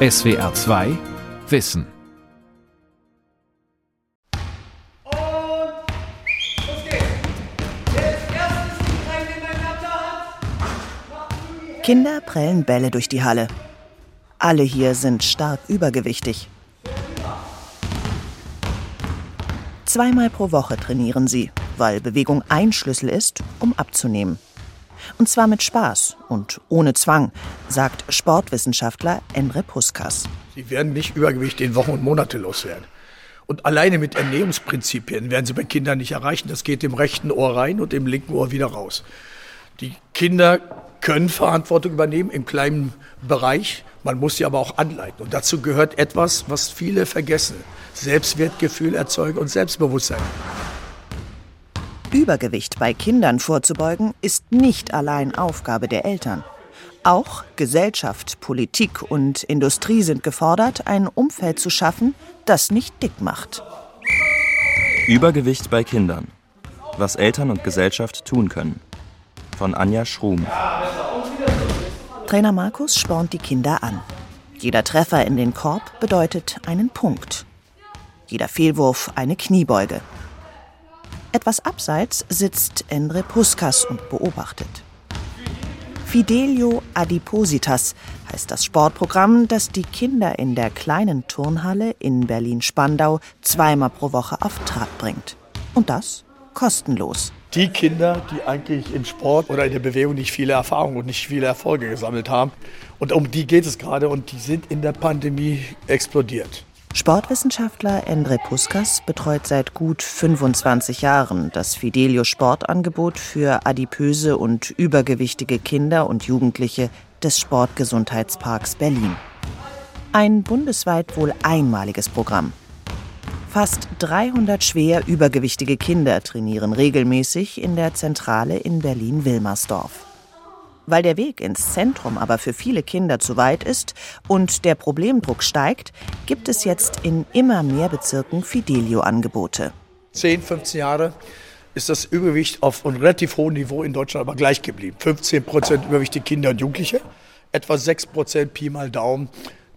SWR 2 Wissen. Kinder prellen Bälle durch die Halle. Alle hier sind stark übergewichtig. Zweimal pro Woche trainieren sie, weil Bewegung ein Schlüssel ist, um abzunehmen. Und zwar mit Spaß und ohne Zwang, sagt Sportwissenschaftler Endre Puskas. Sie werden nicht Übergewicht in Wochen und Monate loswerden. Und alleine mit Ernährungsprinzipien werden sie bei Kindern nicht erreichen. Das geht im rechten Ohr rein und im linken Ohr wieder raus. Die Kinder können Verantwortung übernehmen im kleinen Bereich. Man muss sie aber auch anleiten. Und dazu gehört etwas, was viele vergessen. Selbstwertgefühl erzeugen und Selbstbewusstsein. Übergewicht bei Kindern vorzubeugen, ist nicht allein Aufgabe der Eltern. Auch Gesellschaft, Politik und Industrie sind gefordert, ein Umfeld zu schaffen, das nicht dick macht. Übergewicht bei Kindern. Was Eltern und Gesellschaft tun können. Von Anja Schrum. Trainer Markus spornt die Kinder an. Jeder Treffer in den Korb bedeutet einen Punkt. Jeder Fehlwurf eine Kniebeuge. Etwas abseits sitzt Endre Puskas und beobachtet. Fidelio Adipositas heißt das Sportprogramm, das die Kinder in der kleinen Turnhalle in Berlin-Spandau zweimal pro Woche auf Trab bringt. Und das kostenlos. Die Kinder, die eigentlich im Sport oder in der Bewegung nicht viele Erfahrungen und nicht viele Erfolge gesammelt haben. Und um die geht es gerade und die sind in der Pandemie explodiert. Sportwissenschaftler Endre Puskas betreut seit gut 25 Jahren das Fidelio Sportangebot für adipöse und übergewichtige Kinder und Jugendliche des Sportgesundheitsparks Berlin. Ein bundesweit wohl einmaliges Programm. Fast 300 schwer übergewichtige Kinder trainieren regelmäßig in der Zentrale in Berlin-Wilmersdorf. Weil der Weg ins Zentrum aber für viele Kinder zu weit ist und der Problemdruck steigt, gibt es jetzt in immer mehr Bezirken Fidelio-Angebote. 10, 15 Jahre ist das Übergewicht auf einem relativ hohen Niveau in Deutschland aber gleich geblieben. 15 Prozent übergewichtige Kinder und Jugendliche, etwa 6 Prozent Pi mal Daumen,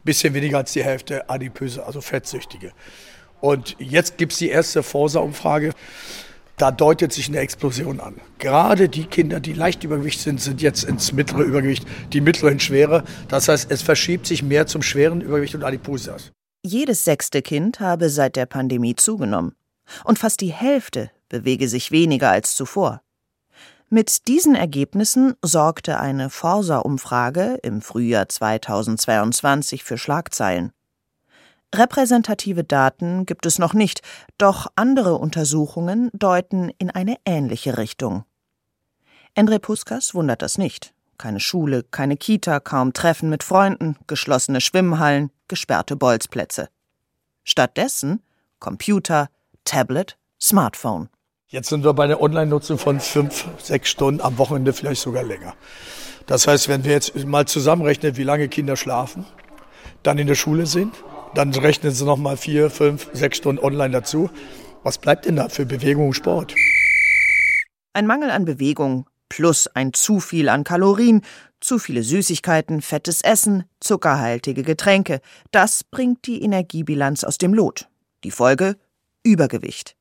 bisschen weniger als die Hälfte adipöse, also Fettsüchtige. Und jetzt gibt es die erste Forsa-Umfrage da deutet sich eine Explosion an. Gerade die Kinder, die leicht Übergewicht sind, sind jetzt ins mittlere Übergewicht, die mittlere ins schwere. Das heißt, es verschiebt sich mehr zum schweren Übergewicht und Adipositas. Jedes sechste Kind habe seit der Pandemie zugenommen. Und fast die Hälfte bewege sich weniger als zuvor. Mit diesen Ergebnissen sorgte eine Forsa-Umfrage im Frühjahr 2022 für Schlagzeilen. Repräsentative Daten gibt es noch nicht, doch andere Untersuchungen deuten in eine ähnliche Richtung. Endre Puskas wundert das nicht. Keine Schule, keine Kita, kaum Treffen mit Freunden, geschlossene Schwimmhallen, gesperrte Bolzplätze. Stattdessen Computer, Tablet, Smartphone. Jetzt sind wir bei einer Online-Nutzung von fünf, sechs Stunden, am Wochenende vielleicht sogar länger. Das heißt, wenn wir jetzt mal zusammenrechnen, wie lange Kinder schlafen, dann in der Schule sind, dann rechnen Sie noch mal vier, fünf, sechs Stunden online dazu. Was bleibt denn da für Bewegung und Sport? Ein Mangel an Bewegung plus ein zu viel an Kalorien, zu viele Süßigkeiten, fettes Essen, zuckerhaltige Getränke. Das bringt die Energiebilanz aus dem Lot. Die Folge? Übergewicht.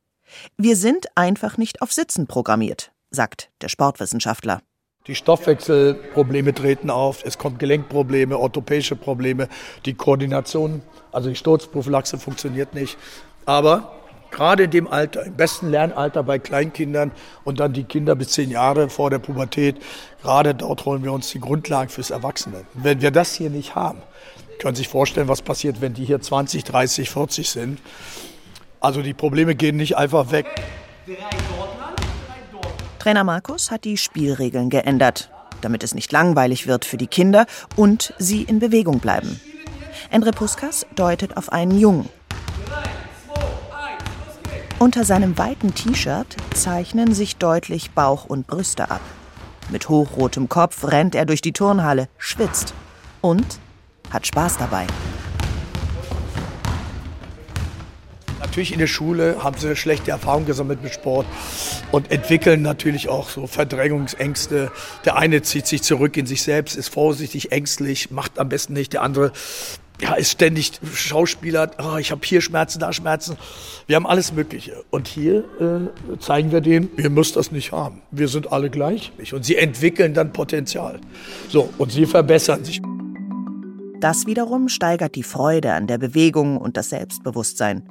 Wir sind einfach nicht auf Sitzen programmiert, sagt der Sportwissenschaftler. Die Stoffwechselprobleme treten auf, es kommt Gelenkprobleme, orthopäische Probleme, die Koordination, also die Sturzprophylaxe funktioniert nicht. Aber gerade in dem Alter, im besten Lernalter bei Kleinkindern und dann die Kinder bis zehn Jahre vor der Pubertät, gerade dort holen wir uns die Grundlagen fürs Erwachsene. Wenn wir das hier nicht haben, können Sie sich vorstellen, was passiert, wenn die hier 20, 30, 40 sind. Also die Probleme gehen nicht einfach weg. Trainer Markus hat die Spielregeln geändert, damit es nicht langweilig wird für die Kinder und sie in Bewegung bleiben. Endre Puskas deutet auf einen Jungen. Unter seinem weiten T-Shirt zeichnen sich deutlich Bauch und Brüste ab. Mit hochrotem Kopf rennt er durch die Turnhalle, schwitzt und hat Spaß dabei. Natürlich in der Schule haben sie schlechte Erfahrungen gesammelt mit Sport und entwickeln natürlich auch so Verdrängungsängste. Der eine zieht sich zurück in sich selbst, ist vorsichtig, ängstlich, macht am besten nicht. Der andere ja, ist ständig Schauspieler, oh, ich habe hier Schmerzen, da Schmerzen. Wir haben alles Mögliche. Und hier äh, zeigen wir denen, ihr müsst das nicht haben. Wir sind alle gleich. Und sie entwickeln dann Potenzial. So, und sie verbessern sich. Das wiederum steigert die Freude an der Bewegung und das Selbstbewusstsein.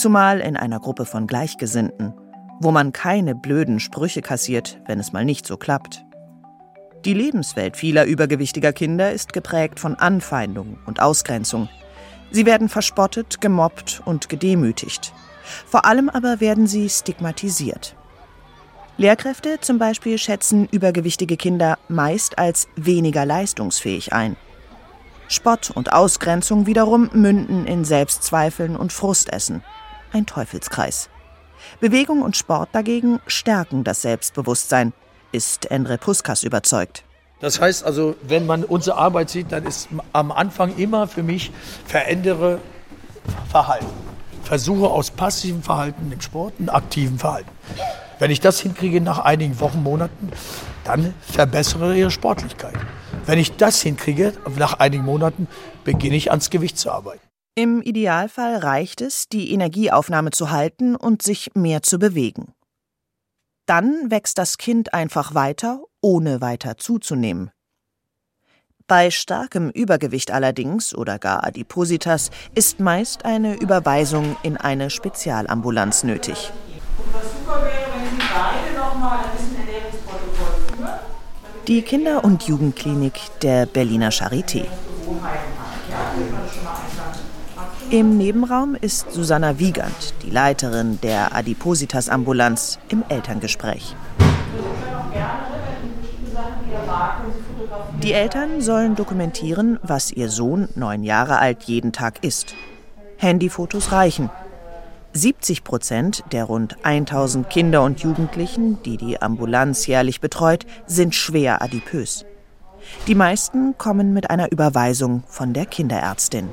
Zumal in einer Gruppe von Gleichgesinnten, wo man keine blöden Sprüche kassiert, wenn es mal nicht so klappt. Die Lebenswelt vieler übergewichtiger Kinder ist geprägt von Anfeindung und Ausgrenzung. Sie werden verspottet, gemobbt und gedemütigt. Vor allem aber werden sie stigmatisiert. Lehrkräfte zum Beispiel schätzen übergewichtige Kinder meist als weniger leistungsfähig ein. Spott und Ausgrenzung wiederum münden in Selbstzweifeln und Frustessen. Ein Teufelskreis. Bewegung und Sport dagegen stärken das Selbstbewusstsein, ist Endre Puskas überzeugt. Das heißt also, wenn man unsere Arbeit sieht, dann ist am Anfang immer für mich verändere Verhalten. Versuche aus passivem Verhalten im Sport ein aktiven Verhalten. Wenn ich das hinkriege nach einigen Wochen, Monaten, dann verbessere ihre Sportlichkeit. Wenn ich das hinkriege, nach einigen Monaten beginne ich ans Gewicht zu arbeiten. Im Idealfall reicht es, die Energieaufnahme zu halten und sich mehr zu bewegen. Dann wächst das Kind einfach weiter, ohne weiter zuzunehmen. Bei starkem Übergewicht allerdings oder gar Adipositas ist meist eine Überweisung in eine Spezialambulanz nötig. Die Kinder- und Jugendklinik der Berliner Charité. Im Nebenraum ist Susanna Wiegand, die Leiterin der Adipositas-Ambulanz, im Elterngespräch. Die Eltern sollen dokumentieren, was ihr Sohn, neun Jahre alt, jeden Tag isst. Handyfotos reichen. 70 Prozent der rund 1000 Kinder und Jugendlichen, die die Ambulanz jährlich betreut, sind schwer adipös. Die meisten kommen mit einer Überweisung von der Kinderärztin.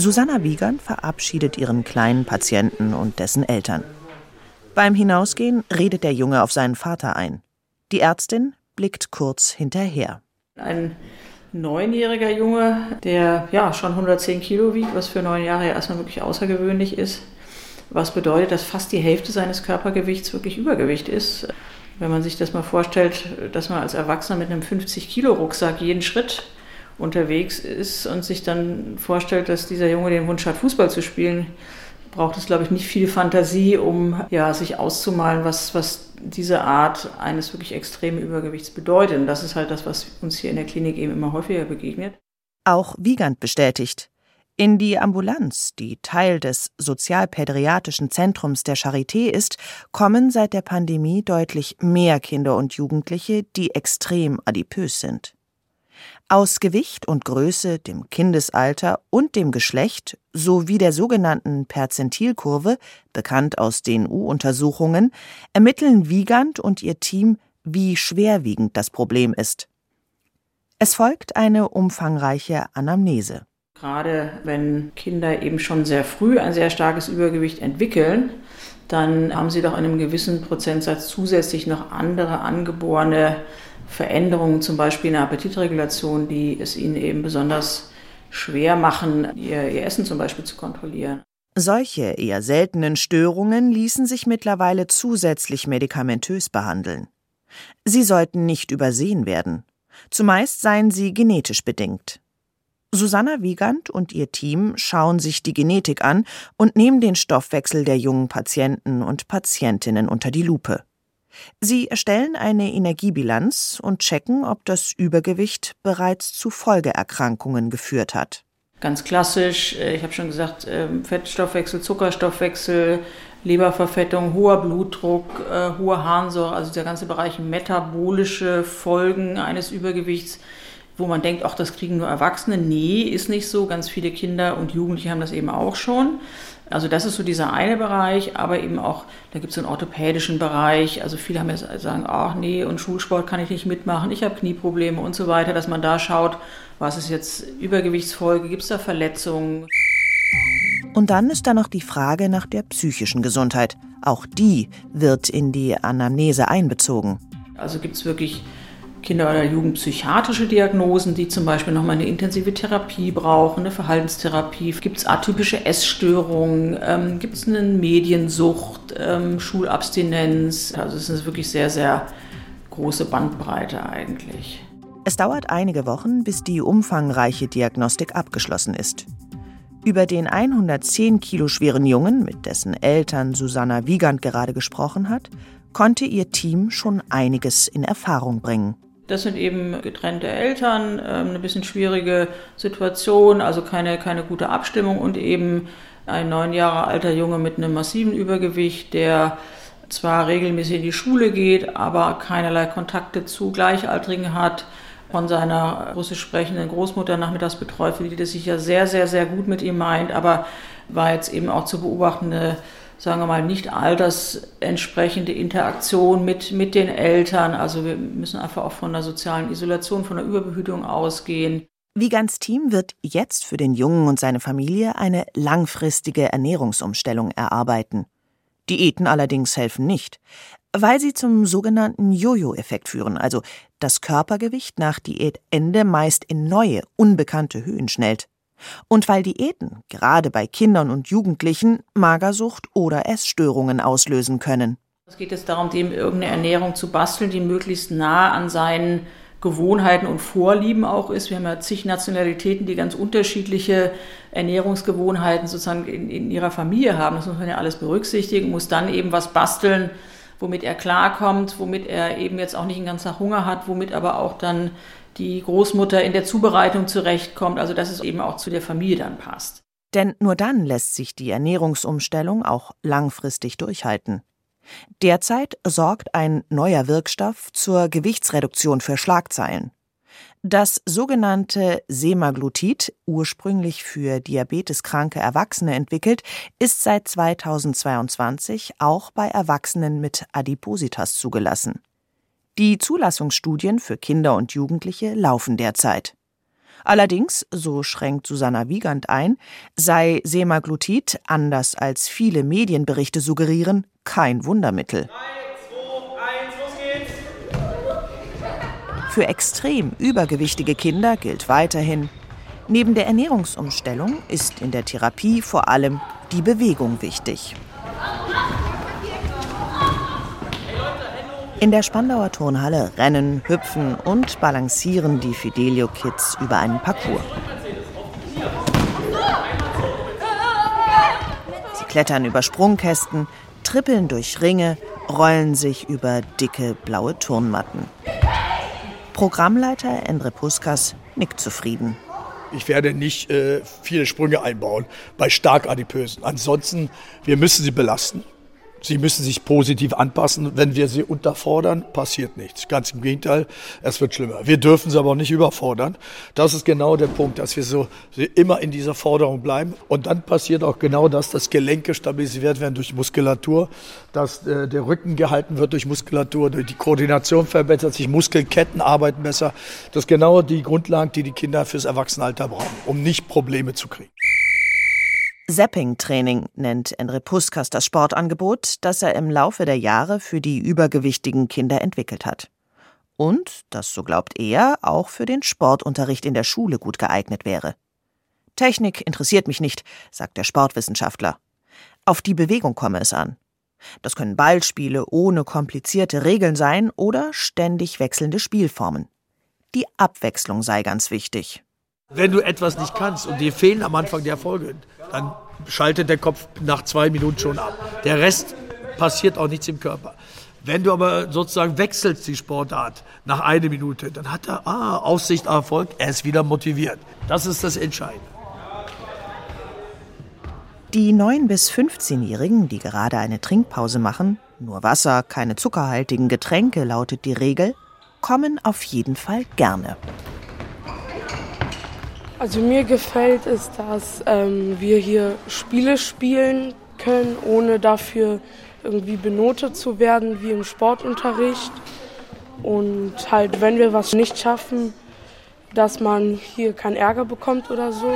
Susanna Wiegand verabschiedet ihren kleinen Patienten und dessen Eltern. Beim Hinausgehen redet der Junge auf seinen Vater ein. Die Ärztin blickt kurz hinterher. Ein neunjähriger Junge, der ja schon 110 Kilo wiegt, was für neun Jahre ja erstmal wirklich außergewöhnlich ist. Was bedeutet, dass fast die Hälfte seines Körpergewichts wirklich Übergewicht ist. Wenn man sich das mal vorstellt, dass man als Erwachsener mit einem 50 Kilo Rucksack jeden Schritt unterwegs ist und sich dann vorstellt, dass dieser Junge den Wunsch hat, Fußball zu spielen, braucht es, glaube ich, nicht viel Fantasie, um ja, sich auszumalen, was, was diese Art eines wirklich extremen Übergewichts bedeutet. Und das ist halt das, was uns hier in der Klinik eben immer häufiger begegnet. Auch Wiegand bestätigt. In die Ambulanz, die Teil des sozialpädiatrischen Zentrums der Charité ist, kommen seit der Pandemie deutlich mehr Kinder und Jugendliche, die extrem adipös sind. Aus Gewicht und Größe, dem Kindesalter und dem Geschlecht sowie der sogenannten Perzentilkurve, bekannt aus den U-Untersuchungen, ermitteln Wiegand und ihr Team, wie schwerwiegend das Problem ist. Es folgt eine umfangreiche Anamnese. Gerade wenn Kinder eben schon sehr früh ein sehr starkes Übergewicht entwickeln, dann haben sie doch in einem gewissen Prozentsatz zusätzlich noch andere angeborene Veränderungen, zum Beispiel in der Appetitregulation, die es ihnen eben besonders schwer machen, ihr, ihr Essen zum Beispiel zu kontrollieren. Solche eher seltenen Störungen ließen sich mittlerweile zusätzlich medikamentös behandeln. Sie sollten nicht übersehen werden. Zumeist seien sie genetisch bedingt. Susanna Wiegand und ihr Team schauen sich die Genetik an und nehmen den Stoffwechsel der jungen Patienten und Patientinnen unter die Lupe. Sie erstellen eine Energiebilanz und checken, ob das Übergewicht bereits zu Folgeerkrankungen geführt hat. Ganz klassisch, äh, ich habe schon gesagt, ähm, Fettstoffwechsel, Zuckerstoffwechsel, Leberverfettung, hoher Blutdruck, äh, hohe Harnsäure, also der ganze Bereich metabolische Folgen eines Übergewichts, wo man denkt, ach, das kriegen nur Erwachsene. Nee, ist nicht so. Ganz viele Kinder und Jugendliche haben das eben auch schon. Also das ist so dieser eine Bereich, aber eben auch, da gibt es einen orthopädischen Bereich. Also viele haben jetzt sagen, ach nee, und Schulsport kann ich nicht mitmachen, ich habe Knieprobleme und so weiter, dass man da schaut, was ist jetzt Übergewichtsfolge, gibt es da Verletzungen. Und dann ist da noch die Frage nach der psychischen Gesundheit. Auch die wird in die Anamnese einbezogen. Also gibt es wirklich Kinder- oder Jugendpsychiatrische Diagnosen, die zum Beispiel nochmal eine intensive Therapie brauchen, eine Verhaltenstherapie. Gibt es atypische Essstörungen? Ähm, Gibt es eine Mediensucht, ähm, Schulabstinenz? Also es ist wirklich sehr, sehr große Bandbreite eigentlich. Es dauert einige Wochen, bis die umfangreiche Diagnostik abgeschlossen ist. Über den 110 Kilo schweren Jungen, mit dessen Eltern Susanna Wiegand gerade gesprochen hat, konnte ihr Team schon einiges in Erfahrung bringen. Das sind eben getrennte Eltern, ähm, eine bisschen schwierige Situation, also keine, keine gute Abstimmung und eben ein neun Jahre alter Junge mit einem massiven Übergewicht, der zwar regelmäßig in die Schule geht, aber keinerlei Kontakte zu Gleichaltrigen hat, von seiner russisch sprechenden Großmutter nachmittags betreut die das sicher sehr, sehr, sehr gut mit ihm meint, aber war jetzt eben auch zu beobachtende sagen wir mal, nicht altersentsprechende Interaktion mit, mit den Eltern. Also wir müssen einfach auch von der sozialen Isolation, von der Überbehütung ausgehen. Wiegands Team wird jetzt für den Jungen und seine Familie eine langfristige Ernährungsumstellung erarbeiten. Diäten allerdings helfen nicht, weil sie zum sogenannten Jojo-Effekt führen, also das Körpergewicht nach Diätende meist in neue, unbekannte Höhen schnellt. Und weil Diäten, gerade bei Kindern und Jugendlichen, Magersucht oder Essstörungen auslösen können. Es geht jetzt darum, dem irgendeine Ernährung zu basteln, die möglichst nah an seinen Gewohnheiten und Vorlieben auch ist. Wir haben ja zig Nationalitäten, die ganz unterschiedliche Ernährungsgewohnheiten sozusagen in, in ihrer Familie haben. Das muss man ja alles berücksichtigen, muss dann eben was basteln, womit er klarkommt, womit er eben jetzt auch nicht den ganzen Tag Hunger hat, womit aber auch dann die Großmutter in der Zubereitung zurechtkommt, also dass es eben auch zu der Familie dann passt. Denn nur dann lässt sich die Ernährungsumstellung auch langfristig durchhalten. Derzeit sorgt ein neuer Wirkstoff zur Gewichtsreduktion für Schlagzeilen. Das sogenannte Semaglutid, ursprünglich für diabeteskranke Erwachsene entwickelt, ist seit 2022 auch bei Erwachsenen mit Adipositas zugelassen. Die Zulassungsstudien für Kinder und Jugendliche laufen derzeit. Allerdings, so schränkt Susanna Wiegand ein, sei Semaglutid, anders als viele Medienberichte suggerieren, kein Wundermittel. 3, 2, 1, Für extrem übergewichtige Kinder gilt weiterhin, neben der Ernährungsumstellung ist in der Therapie vor allem die Bewegung wichtig. In der Spandauer Turnhalle rennen, hüpfen und balancieren die Fidelio Kids über einen Parcours. Sie klettern über Sprungkästen, trippeln durch Ringe, rollen sich über dicke blaue Turnmatten. Programmleiter Endre Puskas nickt zufrieden. Ich werde nicht äh, viele Sprünge einbauen bei stark adipösen. Ansonsten, wir müssen sie belasten. Sie müssen sich positiv anpassen. Wenn wir sie unterfordern, passiert nichts. Ganz im Gegenteil, es wird schlimmer. Wir dürfen sie aber auch nicht überfordern. Das ist genau der Punkt, dass wir so immer in dieser Forderung bleiben. Und dann passiert auch genau das, dass Gelenke stabilisiert werden durch Muskulatur, dass äh, der Rücken gehalten wird durch Muskulatur, die Koordination verbessert sich, Muskelketten arbeiten besser. Das ist genau die Grundlage, die die Kinder fürs Erwachsenenalter brauchen, um nicht Probleme zu kriegen. Zapping-Training nennt Endre Puskas das Sportangebot, das er im Laufe der Jahre für die übergewichtigen Kinder entwickelt hat. Und, das so glaubt er, auch für den Sportunterricht in der Schule gut geeignet wäre. Technik interessiert mich nicht, sagt der Sportwissenschaftler. Auf die Bewegung komme es an. Das können Ballspiele ohne komplizierte Regeln sein oder ständig wechselnde Spielformen. Die Abwechslung sei ganz wichtig. Wenn du etwas nicht kannst und dir fehlen am Anfang der Folge, dann schaltet der Kopf nach zwei Minuten schon ab. Der Rest passiert auch nichts im Körper. Wenn du aber sozusagen wechselst die Sportart nach einer Minute, dann hat er ah, Aussicht Erfolg, er ist wieder motiviert. Das ist das Entscheidende. Die 9- bis 15-Jährigen, die gerade eine Trinkpause machen, nur Wasser, keine zuckerhaltigen Getränke lautet die Regel, kommen auf jeden Fall gerne. Also mir gefällt es, dass ähm, wir hier Spiele spielen können, ohne dafür irgendwie benotet zu werden wie im Sportunterricht. Und halt, wenn wir was nicht schaffen, dass man hier keinen Ärger bekommt oder so.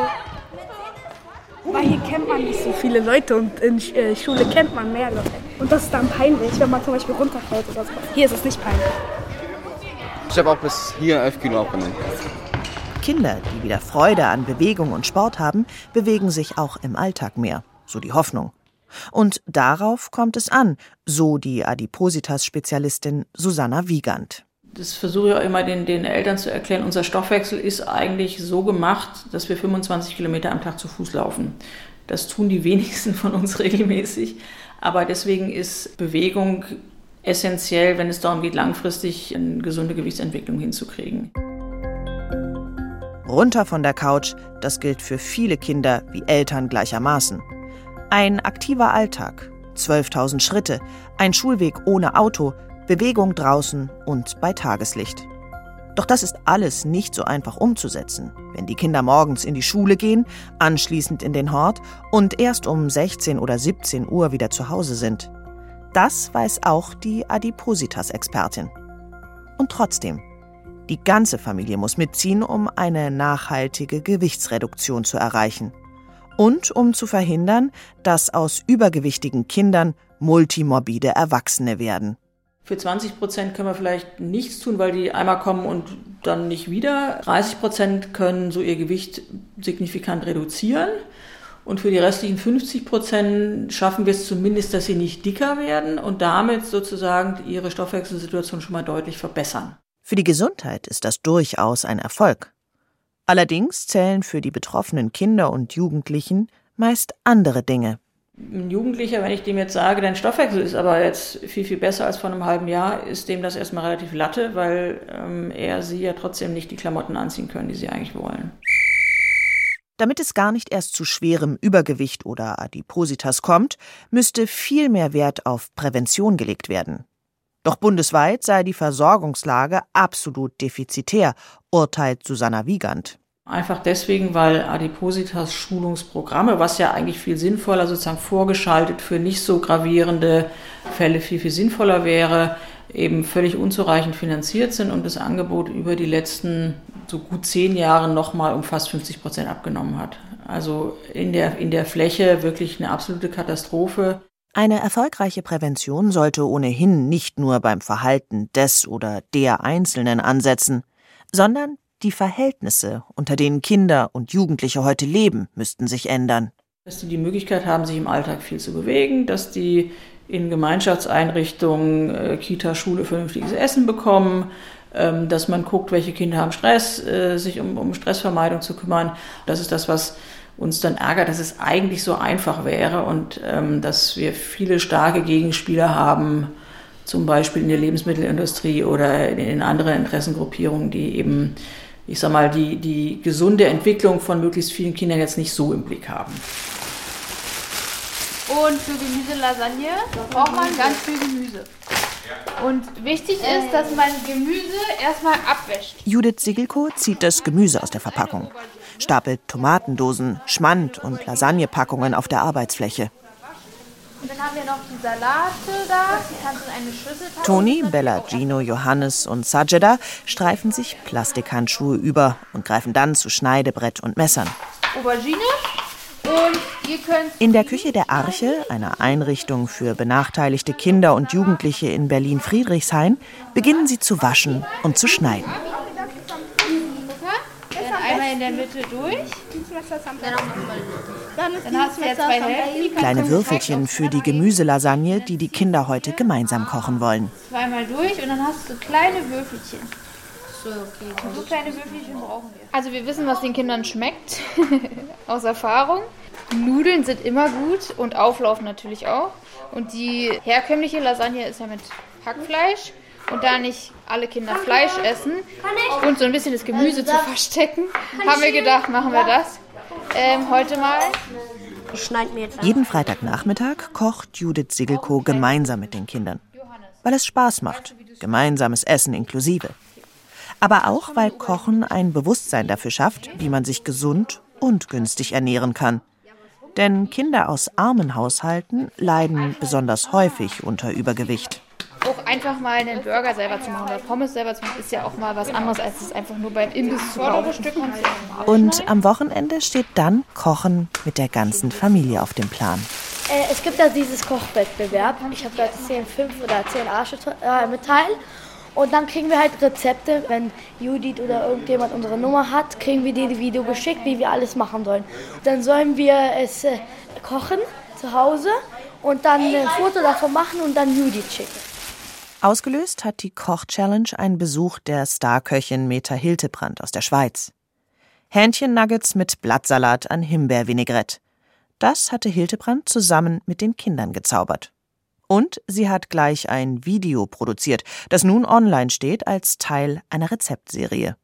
Weil hier kennt man nicht so viele Leute und in äh, Schule kennt man mehr Leute. Und das ist dann peinlich, wenn man zum Beispiel runterfällt oder so. Hier ist es nicht peinlich. Ich habe auch bis hier 11 Kilo abgenommen. Kinder, die wieder Freude an Bewegung und Sport haben, bewegen sich auch im Alltag mehr, so die Hoffnung. Und darauf kommt es an, so die Adipositas-Spezialistin Susanna Wiegand. Das versuche ich auch immer den, den Eltern zu erklären. Unser Stoffwechsel ist eigentlich so gemacht, dass wir 25 Kilometer am Tag zu Fuß laufen. Das tun die wenigsten von uns regelmäßig. Aber deswegen ist Bewegung essentiell, wenn es darum geht, langfristig eine gesunde Gewichtsentwicklung hinzukriegen. Runter von der Couch, das gilt für viele Kinder wie Eltern gleichermaßen. Ein aktiver Alltag, 12.000 Schritte, ein Schulweg ohne Auto, Bewegung draußen und bei Tageslicht. Doch das ist alles nicht so einfach umzusetzen, wenn die Kinder morgens in die Schule gehen, anschließend in den Hort und erst um 16 oder 17 Uhr wieder zu Hause sind. Das weiß auch die Adipositas-Expertin. Und trotzdem, die ganze Familie muss mitziehen, um eine nachhaltige Gewichtsreduktion zu erreichen. Und um zu verhindern, dass aus übergewichtigen Kindern multimorbide Erwachsene werden. Für 20 Prozent können wir vielleicht nichts tun, weil die einmal kommen und dann nicht wieder. 30 Prozent können so ihr Gewicht signifikant reduzieren. Und für die restlichen 50 Prozent schaffen wir es zumindest, dass sie nicht dicker werden und damit sozusagen ihre Stoffwechselsituation schon mal deutlich verbessern. Für die Gesundheit ist das durchaus ein Erfolg. Allerdings zählen für die betroffenen Kinder und Jugendlichen meist andere Dinge ein Jugendlicher, wenn ich dem jetzt sage, dein Stoffwechsel ist aber jetzt viel, viel besser als vor einem halben Jahr, ist dem das erstmal relativ latte, weil ähm, er sie ja trotzdem nicht die Klamotten anziehen können, die sie eigentlich wollen. Damit es gar nicht erst zu schwerem Übergewicht oder Adipositas kommt, müsste viel mehr Wert auf Prävention gelegt werden. Doch bundesweit sei die Versorgungslage absolut defizitär, urteilt Susanna Wiegand. Einfach deswegen, weil Adipositas Schulungsprogramme, was ja eigentlich viel sinnvoller sozusagen vorgeschaltet für nicht so gravierende Fälle viel, viel sinnvoller wäre, eben völlig unzureichend finanziert sind und das Angebot über die letzten so gut zehn Jahre nochmal um fast 50 Prozent abgenommen hat. Also in der, in der Fläche wirklich eine absolute Katastrophe. Eine erfolgreiche Prävention sollte ohnehin nicht nur beim Verhalten des oder der Einzelnen ansetzen, sondern die Verhältnisse, unter denen Kinder und Jugendliche heute leben, müssten sich ändern. Dass sie die Möglichkeit haben, sich im Alltag viel zu bewegen, dass die in Gemeinschaftseinrichtungen, äh, Kita, Schule vernünftiges Essen bekommen, ähm, dass man guckt, welche Kinder haben Stress, äh, sich um, um Stressvermeidung zu kümmern. Das ist das, was uns dann ärgert, dass es eigentlich so einfach wäre und ähm, dass wir viele starke Gegenspieler haben, zum Beispiel in der Lebensmittelindustrie oder in anderen Interessengruppierungen, die eben ich sag mal, die, die gesunde Entwicklung von möglichst vielen Kindern jetzt nicht so im Blick haben. Und für Gemüselasagne braucht man ganz viel Gemüse. Und wichtig ist, dass man Gemüse erstmal abwäscht. Judith Sigelko zieht das Gemüse aus der Verpackung, stapelt Tomatendosen, Schmand und Lasagnepackungen auf der Arbeitsfläche. Und dann haben wir noch die Salate da. Die kannst du in eine Schüssel packen. Toni, Bella, Gino, Johannes und Sajeda streifen sich Plastikhandschuhe über und greifen dann zu Schneidebrett und Messern. Aubergine. Und ihr könnt In der Küche der Arche, einer Einrichtung für benachteiligte Kinder und Jugendliche in Berlin-Friedrichshain, beginnen sie zu waschen und zu schneiden. Der Mitte durch. Dann hast du jetzt zwei Hälften. Kleine Würfelchen für die Gemüselasagne, die die Kinder heute gemeinsam kochen wollen. Zweimal durch und dann hast du kleine Würfelchen. Und so kleine Würfelchen brauchen wir. Also wir wissen, was den Kindern schmeckt. Aus Erfahrung. Nudeln sind immer gut und Auflauf natürlich auch. Und die herkömmliche Lasagne ist ja mit Hackfleisch. Und da nicht alle Kinder Fleisch essen und so ein bisschen das Gemüse zu verstecken, haben wir gedacht, machen wir das. Ähm, heute mal. Jeden Freitagnachmittag kocht Judith Sigelko gemeinsam mit den Kindern. Weil es Spaß macht, gemeinsames Essen inklusive. Aber auch, weil Kochen ein Bewusstsein dafür schafft, wie man sich gesund und günstig ernähren kann. Denn Kinder aus armen Haushalten leiden besonders häufig unter Übergewicht. Auch einfach mal einen Burger selber zu machen oder Pommes selber zu machen, ist ja auch mal was anderes, als es einfach nur beim Imbiss zu kaufen. Und am Wochenende steht dann Kochen mit der ganzen Familie auf dem Plan. Äh, es gibt da dieses Kochwettbewerb. Ich habe da 10, 5 oder 10 Arsche äh, mitteilen. Und dann kriegen wir halt Rezepte. Wenn Judith oder irgendjemand unsere Nummer hat, kriegen wir dir die Video geschickt, wie wir alles machen sollen. Dann sollen wir es äh, kochen zu Hause und dann ein Foto davon machen und dann Judith schicken. Ausgelöst hat die Koch-Challenge einen Besuch der Starköchin Meta Hiltebrand aus der Schweiz. Hähnchennuggets mit Blattsalat an Himbeervinaigrette. Das hatte Hildebrand zusammen mit den Kindern gezaubert. Und sie hat gleich ein Video produziert, das nun online steht als Teil einer Rezeptserie.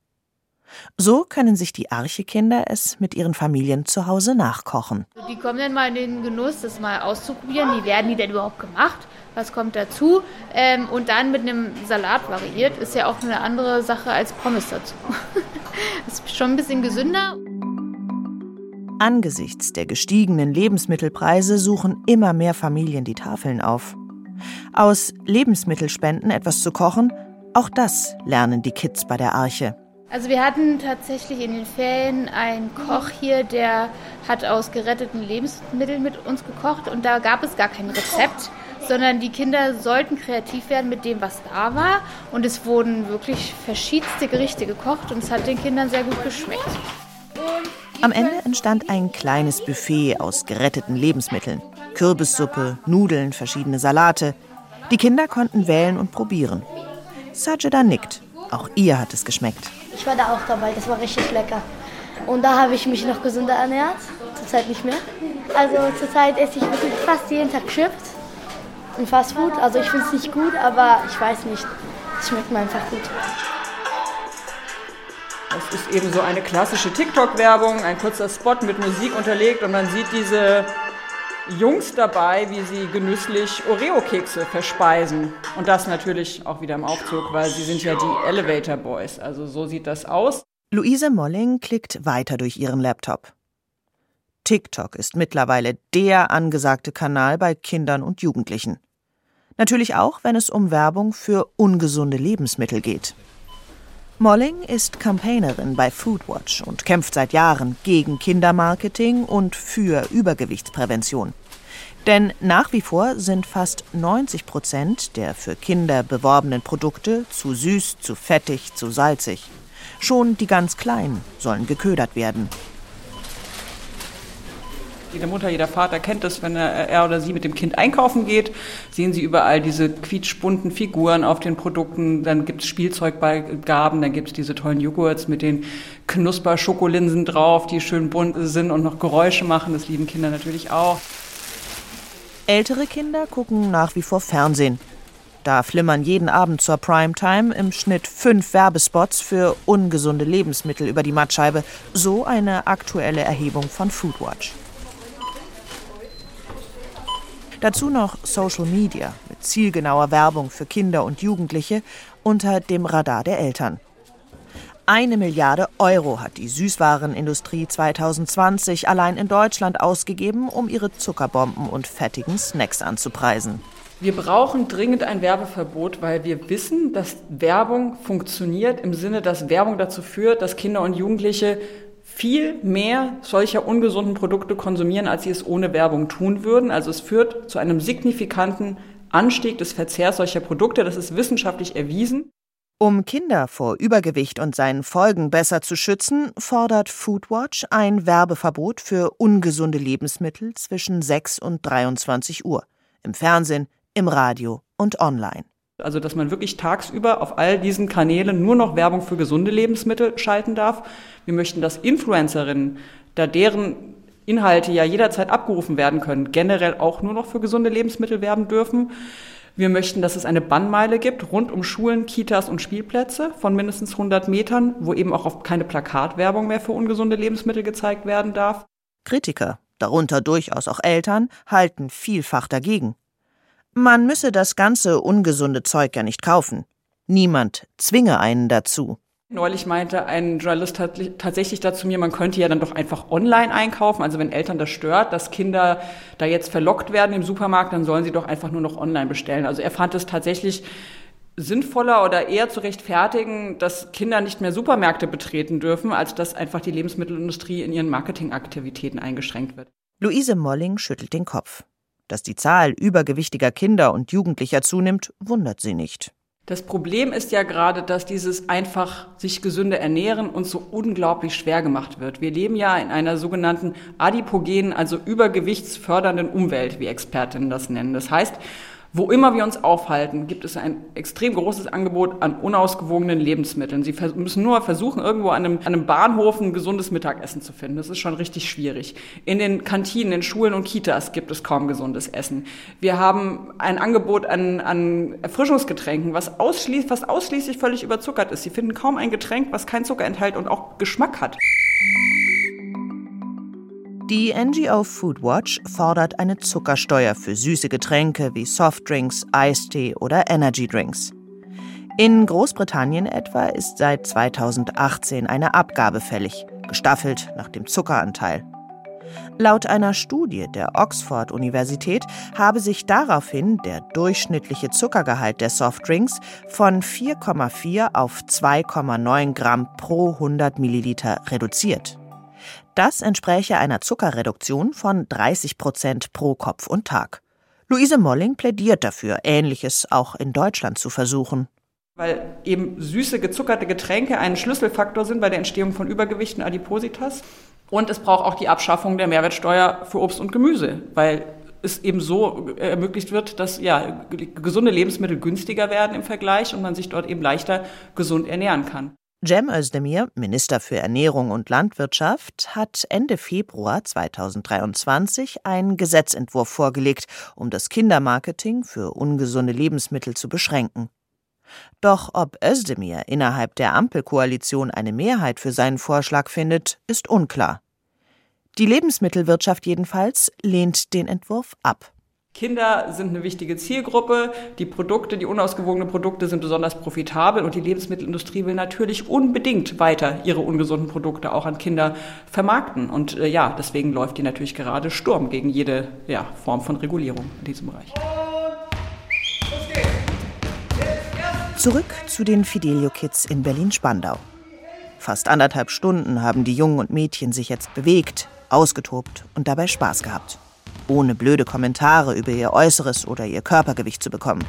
So können sich die Archekinder es mit ihren Familien zu Hause nachkochen. Die kommen dann mal in den Genuss, das mal auszuprobieren. Wie werden die denn überhaupt gemacht? Was kommt dazu? Ähm, und dann mit einem Salat variiert, ist ja auch eine andere Sache als Pommes dazu. das ist schon ein bisschen gesünder. Angesichts der gestiegenen Lebensmittelpreise suchen immer mehr Familien die Tafeln auf. Aus Lebensmittelspenden etwas zu kochen, auch das lernen die Kids bei der Arche. Also wir hatten tatsächlich in den Ferien einen Koch hier, der hat aus geretteten Lebensmitteln mit uns gekocht und da gab es gar kein Rezept, sondern die Kinder sollten kreativ werden mit dem, was da war und es wurden wirklich verschiedenste Gerichte gekocht und es hat den Kindern sehr gut geschmeckt. Am Ende entstand ein kleines Buffet aus geretteten Lebensmitteln. Kürbissuppe, Nudeln, verschiedene Salate. Die Kinder konnten wählen und probieren. Sajida nickt. Auch ihr hat es geschmeckt. Ich war da auch dabei, das war richtig lecker. Und da habe ich mich noch gesünder ernährt, zurzeit nicht mehr. Also zurzeit esse ich wirklich fast jeden Tag Chips und Fastfood. Also ich finde es nicht gut, aber ich weiß nicht, es schmeckt mir einfach gut. Es ist eben so eine klassische TikTok-Werbung, ein kurzer Spot mit Musik unterlegt und man sieht diese Jungs dabei, wie sie genüsslich Oreo-Kekse verspeisen. Und das natürlich auch wieder im Aufzug, weil sie sind ja die Elevator Boys. Also so sieht das aus. Luise Molling klickt weiter durch ihren Laptop. TikTok ist mittlerweile der angesagte Kanal bei Kindern und Jugendlichen. Natürlich auch, wenn es um Werbung für ungesunde Lebensmittel geht. Molling ist Campaignerin bei Foodwatch und kämpft seit Jahren gegen Kindermarketing und für Übergewichtsprävention. Denn nach wie vor sind fast 90 Prozent der für Kinder beworbenen Produkte zu süß, zu fettig, zu salzig. Schon die ganz Kleinen sollen geködert werden. Jede Mutter, jeder Vater kennt es, wenn er, er, oder sie mit dem Kind einkaufen geht, sehen sie überall diese quietschbunten Figuren auf den Produkten, dann gibt es Spielzeugbeigaben, dann gibt es diese tollen Joghurts mit den Knusper-Schokolinsen drauf, die schön bunt sind und noch Geräusche machen, das lieben Kinder natürlich auch. Ältere Kinder gucken nach wie vor Fernsehen. Da flimmern jeden Abend zur Primetime im Schnitt fünf Werbespots für ungesunde Lebensmittel über die Mattscheibe. So eine aktuelle Erhebung von Foodwatch. Dazu noch Social Media mit zielgenauer Werbung für Kinder und Jugendliche unter dem Radar der Eltern. Eine Milliarde Euro hat die Süßwarenindustrie 2020 allein in Deutschland ausgegeben, um ihre Zuckerbomben und fettigen Snacks anzupreisen. Wir brauchen dringend ein Werbeverbot, weil wir wissen, dass Werbung funktioniert im Sinne, dass Werbung dazu führt, dass Kinder und Jugendliche viel mehr solcher ungesunden Produkte konsumieren, als sie es ohne Werbung tun würden. Also es führt zu einem signifikanten Anstieg des Verzehrs solcher Produkte. Das ist wissenschaftlich erwiesen. Um Kinder vor Übergewicht und seinen Folgen besser zu schützen, fordert Foodwatch ein Werbeverbot für ungesunde Lebensmittel zwischen 6 und 23 Uhr. Im Fernsehen, im Radio und online. Also, dass man wirklich tagsüber auf all diesen Kanälen nur noch Werbung für gesunde Lebensmittel schalten darf. Wir möchten, dass Influencerinnen, da deren Inhalte ja jederzeit abgerufen werden können, generell auch nur noch für gesunde Lebensmittel werben dürfen. Wir möchten, dass es eine Bannmeile gibt rund um Schulen, Kitas und Spielplätze von mindestens 100 Metern, wo eben auch keine Plakatwerbung mehr für ungesunde Lebensmittel gezeigt werden darf. Kritiker, darunter durchaus auch Eltern, halten vielfach dagegen. Man müsse das ganze ungesunde Zeug ja nicht kaufen. Niemand zwinge einen dazu. Neulich meinte ein Journalist tatsächlich dazu mir, man könnte ja dann doch einfach online einkaufen. Also wenn Eltern das stört, dass Kinder da jetzt verlockt werden im Supermarkt, dann sollen sie doch einfach nur noch online bestellen. Also er fand es tatsächlich sinnvoller oder eher zu rechtfertigen, dass Kinder nicht mehr Supermärkte betreten dürfen, als dass einfach die Lebensmittelindustrie in ihren Marketingaktivitäten eingeschränkt wird. Luise Molling schüttelt den Kopf. Dass die Zahl übergewichtiger Kinder und Jugendlicher zunimmt, wundert sie nicht. Das Problem ist ja gerade, dass dieses einfach sich gesünder ernähren uns so unglaublich schwer gemacht wird. Wir leben ja in einer sogenannten adipogenen, also übergewichtsfördernden Umwelt, wie Expertinnen das nennen. Das heißt, wo immer wir uns aufhalten, gibt es ein extrem großes Angebot an unausgewogenen Lebensmitteln. Sie müssen nur versuchen, irgendwo an einem, an einem Bahnhof ein gesundes Mittagessen zu finden. Das ist schon richtig schwierig. In den Kantinen, in Schulen und Kitas gibt es kaum gesundes Essen. Wir haben ein Angebot an, an Erfrischungsgetränken, was ausschließlich, fast ausschließlich völlig überzuckert ist. Sie finden kaum ein Getränk, was kein Zucker enthält und auch Geschmack hat. Die NGO Foodwatch fordert eine Zuckersteuer für süße Getränke wie Softdrinks, Eistee oder Energydrinks. In Großbritannien etwa ist seit 2018 eine Abgabe fällig, gestaffelt nach dem Zuckeranteil. Laut einer Studie der Oxford-Universität habe sich daraufhin der durchschnittliche Zuckergehalt der Softdrinks von 4,4 auf 2,9 Gramm pro 100 Milliliter reduziert. Das entspräche einer Zuckerreduktion von 30 Prozent pro Kopf und Tag. Luise Molling plädiert dafür, Ähnliches auch in Deutschland zu versuchen. Weil eben süße, gezuckerte Getränke ein Schlüsselfaktor sind bei der Entstehung von Übergewichten Adipositas. Und es braucht auch die Abschaffung der Mehrwertsteuer für Obst und Gemüse, weil es eben so ermöglicht wird, dass ja, gesunde Lebensmittel günstiger werden im Vergleich und man sich dort eben leichter gesund ernähren kann. Cem Özdemir, Minister für Ernährung und Landwirtschaft, hat Ende Februar 2023 einen Gesetzentwurf vorgelegt, um das Kindermarketing für ungesunde Lebensmittel zu beschränken. Doch ob Özdemir innerhalb der Ampelkoalition eine Mehrheit für seinen Vorschlag findet, ist unklar. Die Lebensmittelwirtschaft jedenfalls lehnt den Entwurf ab. Kinder sind eine wichtige Zielgruppe. Die Produkte, die unausgewogenen Produkte sind besonders profitabel und die Lebensmittelindustrie will natürlich unbedingt weiter ihre ungesunden Produkte auch an Kinder vermarkten. Und äh, ja, deswegen läuft die natürlich gerade Sturm gegen jede ja, Form von Regulierung in diesem Bereich. Zurück zu den Fidelio Kids in Berlin-Spandau. Fast anderthalb Stunden haben die Jungen und Mädchen sich jetzt bewegt, ausgetobt und dabei Spaß gehabt ohne blöde Kommentare über ihr Äußeres oder ihr Körpergewicht zu bekommen.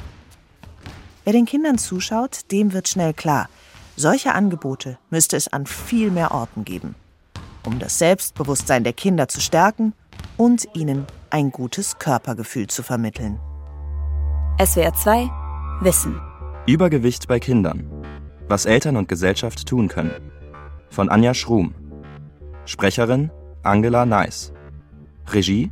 Wer den Kindern zuschaut, dem wird schnell klar, solche Angebote müsste es an viel mehr Orten geben, um das Selbstbewusstsein der Kinder zu stärken und ihnen ein gutes Körpergefühl zu vermitteln. SWR 2 Wissen. Übergewicht bei Kindern. Was Eltern und Gesellschaft tun können. Von Anja Schrum. Sprecherin Angela Neis. Regie